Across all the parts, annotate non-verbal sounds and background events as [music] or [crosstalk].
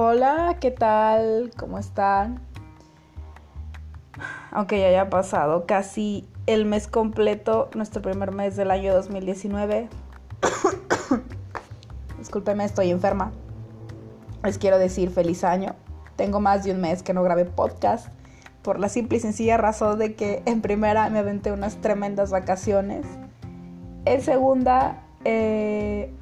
Hola, ¿qué tal? ¿Cómo están? Aunque ya haya pasado casi el mes completo, nuestro primer mes del año 2019. [coughs] Discúlpeme, estoy enferma. Les quiero decir feliz año. Tengo más de un mes que no grabé podcast por la simple y sencilla razón de que en primera me aventé unas tremendas vacaciones. En segunda, eh,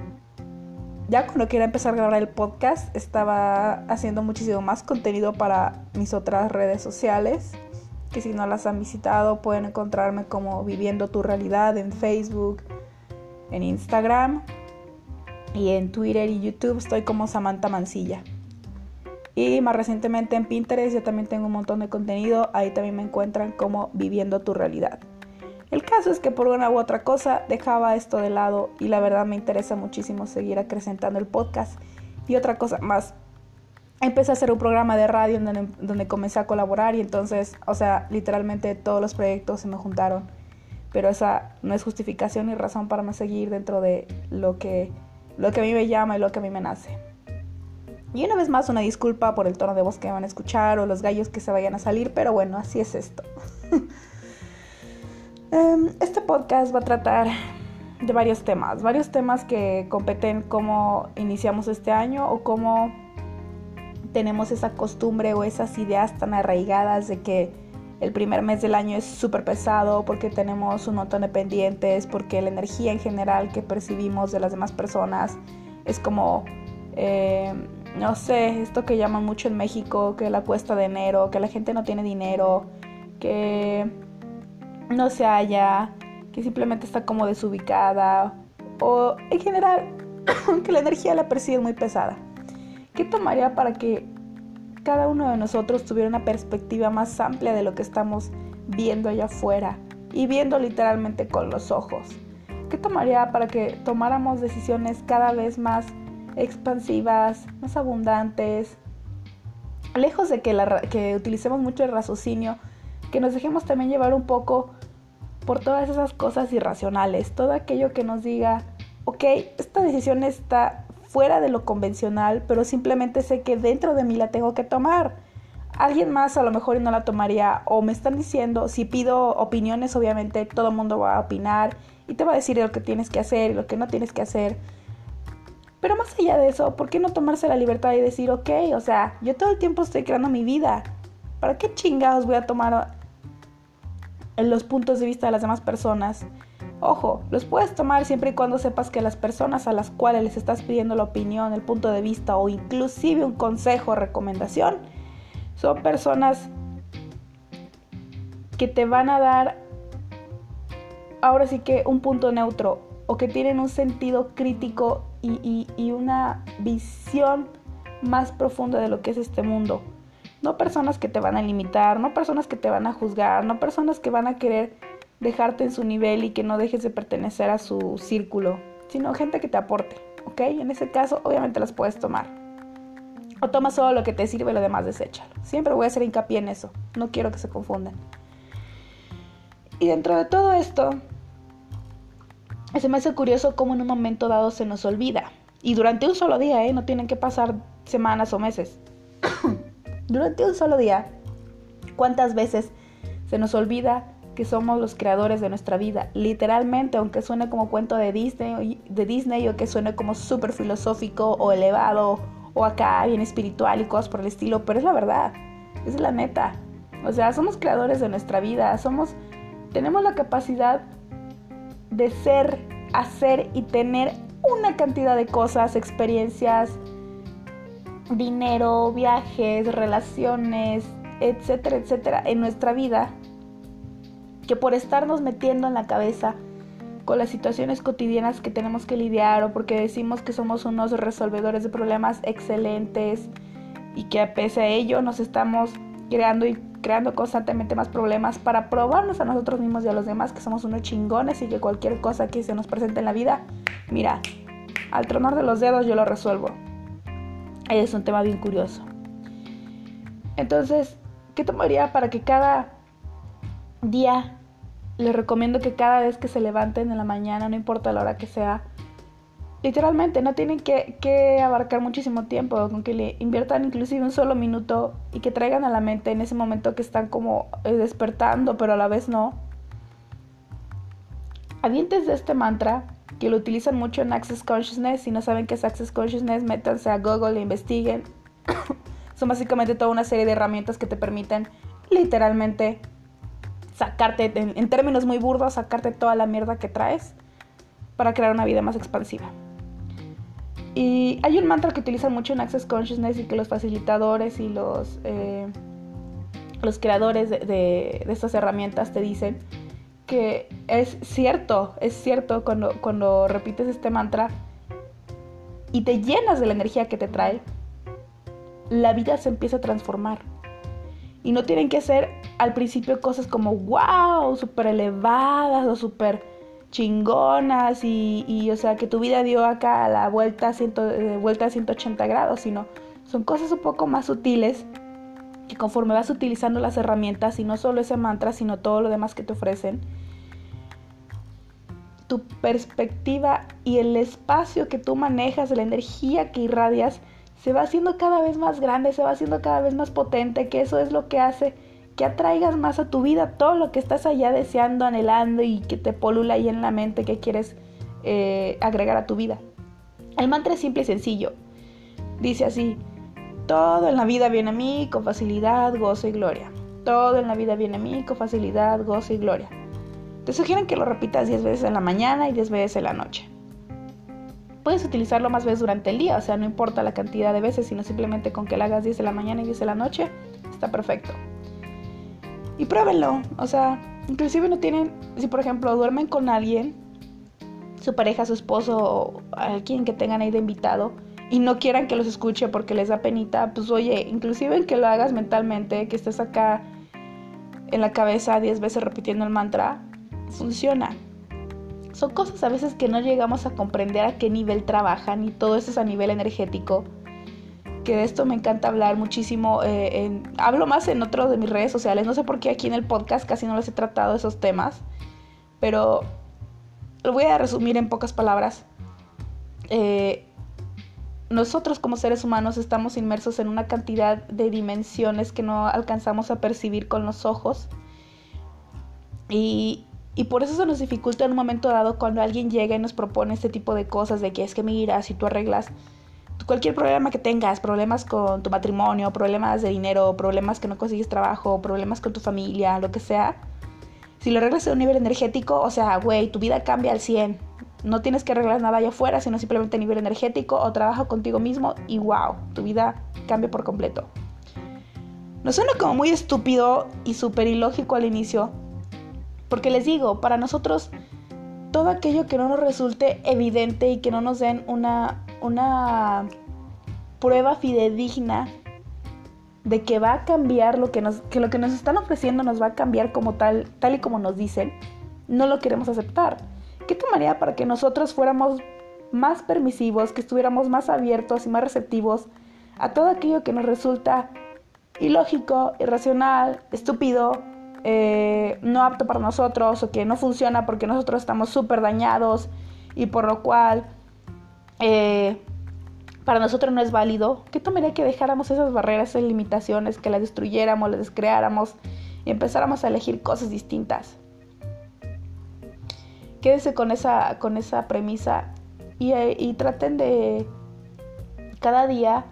ya cuando quiera empezar a grabar el podcast, estaba haciendo muchísimo más contenido para mis otras redes sociales. Que si no las han visitado, pueden encontrarme como Viviendo tu Realidad en Facebook, en Instagram y en Twitter y YouTube estoy como Samantha Mancilla. Y más recientemente en Pinterest yo también tengo un montón de contenido, ahí también me encuentran como Viviendo tu Realidad. El caso es que por una u otra cosa dejaba esto de lado y la verdad me interesa muchísimo seguir acrecentando el podcast. Y otra cosa más, empecé a hacer un programa de radio donde, donde comencé a colaborar y entonces, o sea, literalmente todos los proyectos se me juntaron. Pero esa no es justificación ni razón para no seguir dentro de lo que, lo que a mí me llama y lo que a mí me nace. Y una vez más una disculpa por el tono de voz que van a escuchar o los gallos que se vayan a salir, pero bueno, así es esto. [laughs] Em, este podcast va a tratar de varios temas, varios temas que competen cómo iniciamos este año o cómo tenemos esa costumbre o esas ideas tan arraigadas de que el primer mes del año es súper pesado porque tenemos un montón de pendientes, porque la energía en general que percibimos de las demás personas es como, eh, no sé, esto que llaman mucho en México, que la cuesta de enero, que la gente no tiene dinero, que no se halla, que simplemente está como desubicada o en general [coughs] que la energía la percibe muy pesada. ¿Qué tomaría para que cada uno de nosotros tuviera una perspectiva más amplia de lo que estamos viendo allá afuera y viendo literalmente con los ojos? ¿Qué tomaría para que tomáramos decisiones cada vez más expansivas, más abundantes, lejos de que, la, que utilicemos mucho el raciocinio, que nos dejemos también llevar un poco por todas esas cosas irracionales, todo aquello que nos diga, ok, esta decisión está fuera de lo convencional, pero simplemente sé que dentro de mí la tengo que tomar. Alguien más a lo mejor no la tomaría o me están diciendo, si pido opiniones, obviamente todo el mundo va a opinar y te va a decir lo que tienes que hacer y lo que no tienes que hacer. Pero más allá de eso, ¿por qué no tomarse la libertad y decir, ok, o sea, yo todo el tiempo estoy creando mi vida? ¿Para qué chingados voy a tomar los puntos de vista de las demás personas. Ojo, los puedes tomar siempre y cuando sepas que las personas a las cuales les estás pidiendo la opinión, el punto de vista o inclusive un consejo o recomendación son personas que te van a dar ahora sí que un punto neutro o que tienen un sentido crítico y, y una visión más profunda de lo que es este mundo. No personas que te van a limitar, no personas que te van a juzgar, no personas que van a querer dejarte en su nivel y que no dejes de pertenecer a su círculo, sino gente que te aporte, ¿ok? En ese caso, obviamente las puedes tomar. O toma solo lo que te sirve y lo demás deséchalo. Siempre voy a hacer hincapié en eso. No quiero que se confundan. Y dentro de todo esto, se me hace curioso cómo en un momento dado se nos olvida. Y durante un solo día, ¿eh? No tienen que pasar semanas o meses durante un solo día. ¿Cuántas veces se nos olvida que somos los creadores de nuestra vida? Literalmente, aunque suene como cuento de Disney, de Disney o que suene como súper filosófico o elevado o acá bien espiritual y cosas por el estilo, pero es la verdad, es la neta. O sea, somos creadores de nuestra vida, somos, tenemos la capacidad de ser, hacer y tener una cantidad de cosas, experiencias, dinero, viajes, relaciones, etcétera, etcétera, en nuestra vida, que por estarnos metiendo en la cabeza con las situaciones cotidianas que tenemos que lidiar o porque decimos que somos unos resolvedores de problemas excelentes y que a pese a ello nos estamos creando y creando constantemente más problemas para probarnos a nosotros mismos y a los demás que somos unos chingones y que cualquier cosa que se nos presente en la vida, mira, al tronar de los dedos yo lo resuelvo es un tema bien curioso. Entonces, ¿qué tomaría para que cada día, les recomiendo que cada vez que se levanten en la mañana, no importa la hora que sea, literalmente no tienen que, abarcar muchísimo tiempo, con que le inviertan inclusive un solo minuto y que traigan a la mente en ese momento que están como eh, despertando, pero a la vez no. Avientes de este mantra, que lo utilizan mucho en Access Consciousness, si no saben qué es Access Consciousness, métanse a Google e investiguen. [coughs] Son básicamente toda una serie de herramientas que te permiten literalmente sacarte, en términos muy burdos, sacarte toda la mierda que traes para crear una vida más expansiva. Y hay un mantra que utilizan mucho en Access Consciousness y que los facilitadores y los, eh, los creadores de, de, estas herramientas te dicen que es cierto, es cierto cuando, cuando repites este mantra y te llenas de la energía que te trae, la vida se empieza a transformar. Y no tienen que ser al principio cosas como wow, súper elevadas o súper chingonas y, o sea, que tu vida dio acá la vuelta, ciento, eh, vuelta a 180 grados, sino son cosas un poco más sutiles que conforme vas utilizando las herramientas y no solo ese mantra, sino todo lo demás que te ofrecen, tu perspectiva y el espacio que tú manejas, la energía que irradias, se va haciendo cada vez más grande, se va haciendo cada vez más potente, que eso es lo que hace que atraigas más a tu vida todo lo que estás allá deseando, anhelando y que te polula ahí en la mente que quieres eh, agregar a tu vida. El mantra es simple y sencillo. Dice así, todo en la vida viene a mí con facilidad, gozo y gloria. Todo en la vida viene a mí con facilidad, gozo y gloria. Te sugieren que lo repitas 10 veces en la mañana y 10 veces en la noche. Puedes utilizarlo más veces durante el día, o sea, no importa la cantidad de veces, sino simplemente con que lo hagas 10 de la mañana y 10 de la noche, está perfecto y pruébenlo. O sea, inclusive no tienen, si por ejemplo duermen con alguien, su pareja, su esposo o alguien que tengan ahí de invitado y no quieran que los escuche porque les da penita, pues oye, inclusive en que lo hagas mentalmente, que estés acá en la cabeza 10 veces repitiendo el mantra, funciona. Son cosas a veces que no llegamos a comprender a qué nivel trabajan y todo eso es a nivel energético que de esto me encanta hablar muchísimo. Eh, hablo más en otros de mis redes sociales. No sé por qué aquí en el podcast casi no les he tratado esos temas. Pero lo voy a resumir en pocas palabras. Eh, nosotros como seres humanos estamos inmersos en una cantidad de dimensiones que no alcanzamos a percibir con los ojos. Y, por eso se nos dificulta en un momento dado cuando alguien llega y nos propone este tipo de cosas, de que es que mira, si tú arreglas cualquier problema que tengas, problemas con tu matrimonio, problemas de dinero, problemas que no consigues trabajo, problemas con tu familia, lo que sea, si lo arreglas a un nivel energético, o sea, güey, tu vida cambia al 100. No tienes que arreglar nada allá afuera, sino simplemente a nivel energético o trabaja contigo mismo y wow, tu vida cambia por completo. Nos suena como muy estúpido y súper ilógico al inicio, porque les digo, para nosotros todo aquello que no nos resulte evidente y que no nos den una una prueba fidedigna de que va a cambiar lo que nos, que lo que nos están ofreciendo nos va a cambiar como tal, tal y como nos dicen, no lo queremos aceptar. ¿Qué tomaría para que nosotros fuéramos más permisivos, que estuviéramos más abiertos y más receptivos a todo aquello que nos resulta ilógico, irracional, estúpido, eh, no apto para nosotros o que no funciona porque nosotros estamos súper dañados y por lo cual eh, para nosotros no es válido, ¿qué tomaría que dejáramos esas barreras, esas limitaciones, que las destruyéramos, las descreáramos y empezáramos a elegir cosas distintas? Quédense con esa, con esa premisa y, y traten de cada día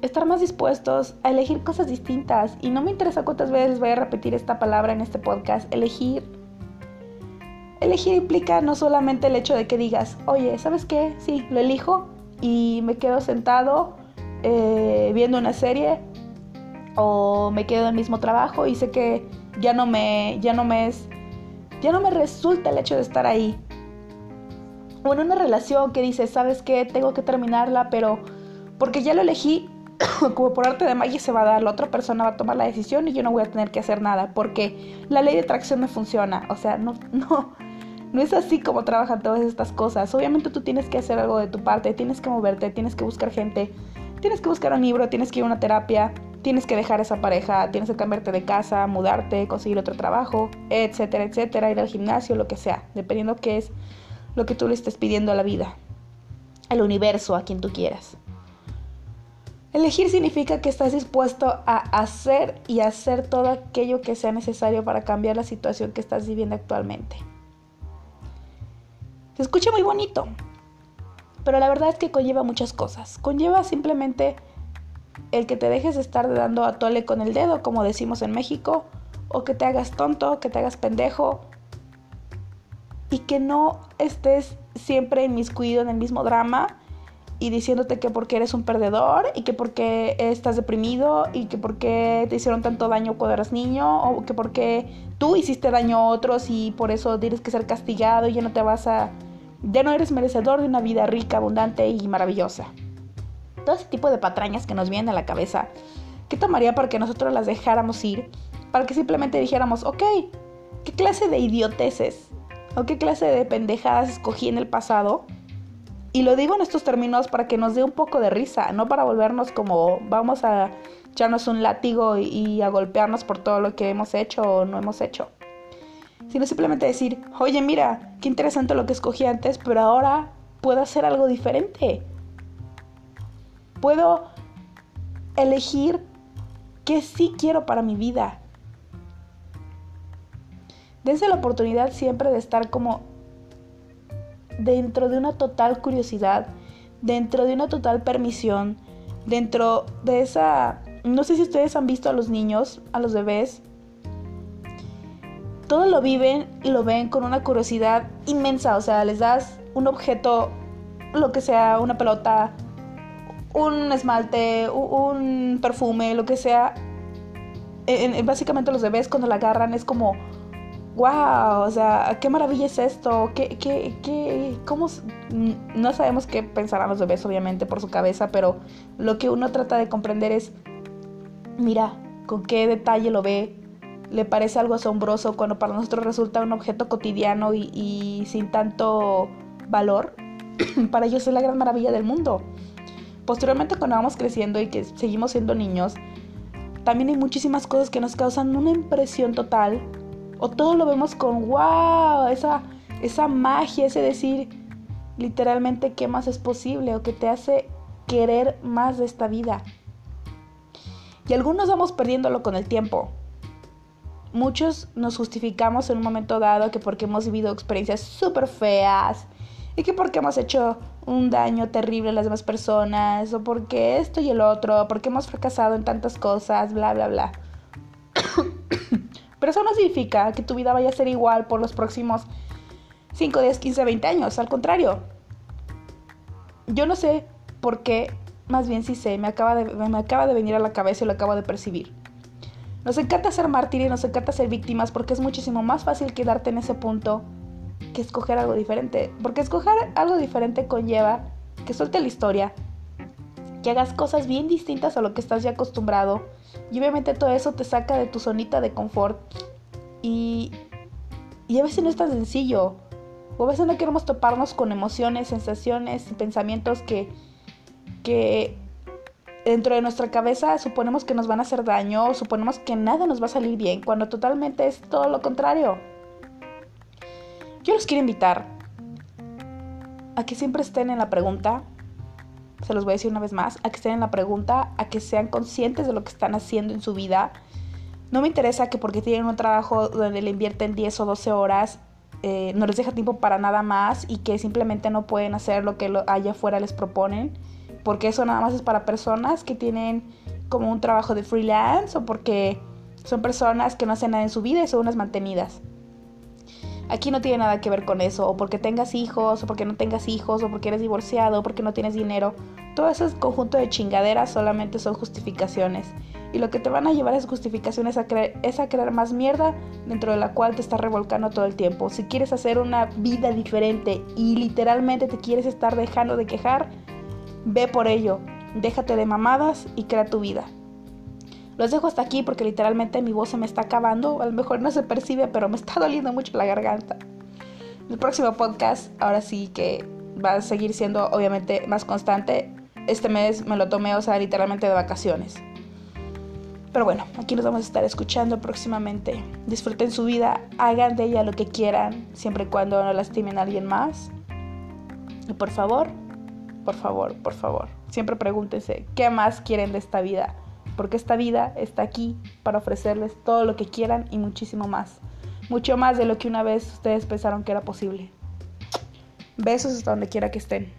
estar más dispuestos a elegir cosas distintas. Y no me interesa cuántas veces voy a repetir esta palabra en este podcast, elegir Elegir implica no solamente el hecho de que digas, oye, ¿sabes qué? Sí, lo elijo y me quedo sentado eh, viendo una serie o me quedo en el mismo trabajo y sé que ya no me, ya no me es, ya no me resulta el hecho de estar ahí. O en una relación que dices, ¿sabes qué? Tengo que terminarla, pero porque ya lo elegí, [coughs] como por arte de magia se va a dar, la otra persona va a tomar la decisión y yo no voy a tener que hacer nada, porque la ley de atracción me funciona. O sea, no, [laughs] no, no es así como trabajan todas estas cosas. Obviamente tú tienes que hacer algo de tu parte, tienes que moverte, tienes que buscar gente, tienes que buscar un libro, tienes que ir a una terapia, tienes que dejar esa pareja, tienes que cambiarte de casa, mudarte, conseguir otro trabajo, etcétera, etcétera, ir al gimnasio, lo que sea, dependiendo qué es lo que tú le estés pidiendo a la vida. al universo, a quien tú quieras. Elegir significa que estás dispuesto a hacer y hacer todo aquello que sea necesario para cambiar la situación que estás viviendo actualmente. Se escucha muy bonito, pero la verdad es que conlleva muchas cosas. Conlleva simplemente el que te dejes de estar dando a tole con el dedo, como decimos en México, o que te hagas tonto, que te hagas pendejo, y que no estés siempre inmiscuido en el mismo drama y diciéndote que porque eres un perdedor y que porque estás deprimido y que porque te hicieron tanto daño cuando eras niño o que porque tú hiciste daño a otros y por eso tienes que ser castigado y ya no te vas a ya no eres merecedor de una vida rica, abundante y maravillosa. Todo ese tipo de patrañas que nos vienen a la cabeza, ¿qué tomaría para que nosotros las dejáramos ir? Para que simplemente dijéramos, ok, ¿qué clase de idioteces o qué clase de pendejadas escogí en el pasado? Y lo digo en estos términos para que nos dé un poco de risa, no para volvernos como vamos a echarnos un látigo y, a golpearnos por todo lo que hemos hecho o no hemos hecho. Sino simplemente decir, oye mira, qué interesante lo que escogí antes, pero ahora puedo hacer algo diferente. Puedo elegir qué sí quiero para mi vida. Dense la oportunidad siempre de estar como dentro de una total curiosidad, dentro de una total permisión, dentro de esa... No sé si ustedes han visto a los niños, a los bebés. Todo lo viven y lo ven con una curiosidad inmensa. O sea, les das un objeto, lo que sea, una pelota, un esmalte, un perfume, lo que sea. básicamente los bebés cuando la agarran es como wow, o sea, qué maravilla es esto, qué, qué, qué, cómo, no sabemos qué pensarán los bebés obviamente por su cabeza, pero lo que uno trata de comprender es, mira, con qué detalle lo ve, le parece algo asombroso cuando para nosotros resulta un objeto cotidiano y sin tanto valor, [clears throat] para ellos es la gran maravilla del mundo. Posteriormente cuando vamos creciendo y que seguimos siendo niños, también hay muchísimas cosas que nos causan una impresión total o todo lo vemos con wow, esa, esa magia, ese decir literalmente qué más es posible o que te hace querer más de esta vida. Y algunos vamos perdiéndolo con el tiempo. Muchos nos justificamos en un momento dado que porque hemos vivido experiencias súper feas y que porque hemos hecho un daño terrible a las demás personas o porque esto y el otro, porque hemos fracasado en tantas cosas, bla, bla, bla. [coughs] Pero eso no significa que tu vida vaya a ser igual por los próximos 5, 10, 15, 20 años. Al contrario. Yo no sé por qué, más bien sí sé, me acaba, de, me acaba de venir a la cabeza y lo acabo de percibir. Nos encanta ser mártires, nos encanta ser víctimas porque es muchísimo más fácil quedarte en ese punto que escoger algo diferente. Porque escoger algo diferente conlleva que suelte la historia, que hagas cosas bien distintas a lo que estás ya acostumbrado. Y obviamente todo eso te saca de tu zonita de confort. Y, y a veces no es tan sencillo. O a veces no queremos toparnos con emociones, sensaciones y pensamientos que, que dentro de nuestra cabeza suponemos que nos van a hacer daño o suponemos que nada nos va a salir bien, cuando totalmente es todo lo contrario. Yo los quiero invitar a que siempre estén en la pregunta, se los voy a decir una vez más, a que estén en la pregunta, a que sean conscientes de lo que están haciendo en su vida. No me interesa que porque tienen un trabajo donde le invierten 10 o 12 horas, eh, no les deja tiempo para nada más y que simplemente no pueden hacer lo que allá afuera les proponen, porque eso nada más es para personas que tienen como un trabajo de freelance o porque son personas que no hacen nada en su vida y son unas mantenidas. Aquí no tiene nada que ver con eso, o porque tengas hijos, o porque no tengas hijos, o porque eres divorciado, o porque no tienes dinero. Todo ese conjunto de chingaderas solamente son justificaciones. Y lo que te van a llevar esas justificaciones a es a crear más mierda dentro de la cual te estás revolcando todo el tiempo. Si quieres hacer una vida diferente y literalmente te quieres estar dejando de quejar, ve por ello. Déjate de mamadas y crea tu vida. Los dejo hasta aquí porque literalmente mi voz se me está acabando. A lo mejor no se percibe, pero me está doliendo mucho la garganta. El próximo podcast, ahora sí que va a seguir siendo obviamente más constante. Este mes me lo tomé, o sea, literalmente de vacaciones. Pero bueno, aquí nos vamos a estar escuchando próximamente. Disfruten su vida, hagan de ella lo que quieran, siempre y cuando no lastimen a alguien más. Y por favor, por favor, por favor. Siempre pregúntense, ¿qué más quieren de esta vida? Porque esta vida está aquí para ofrecerles todo lo que quieran y muchísimo más. Mucho más de lo que una vez ustedes pensaron que era posible. Besos hasta donde quiera que estén.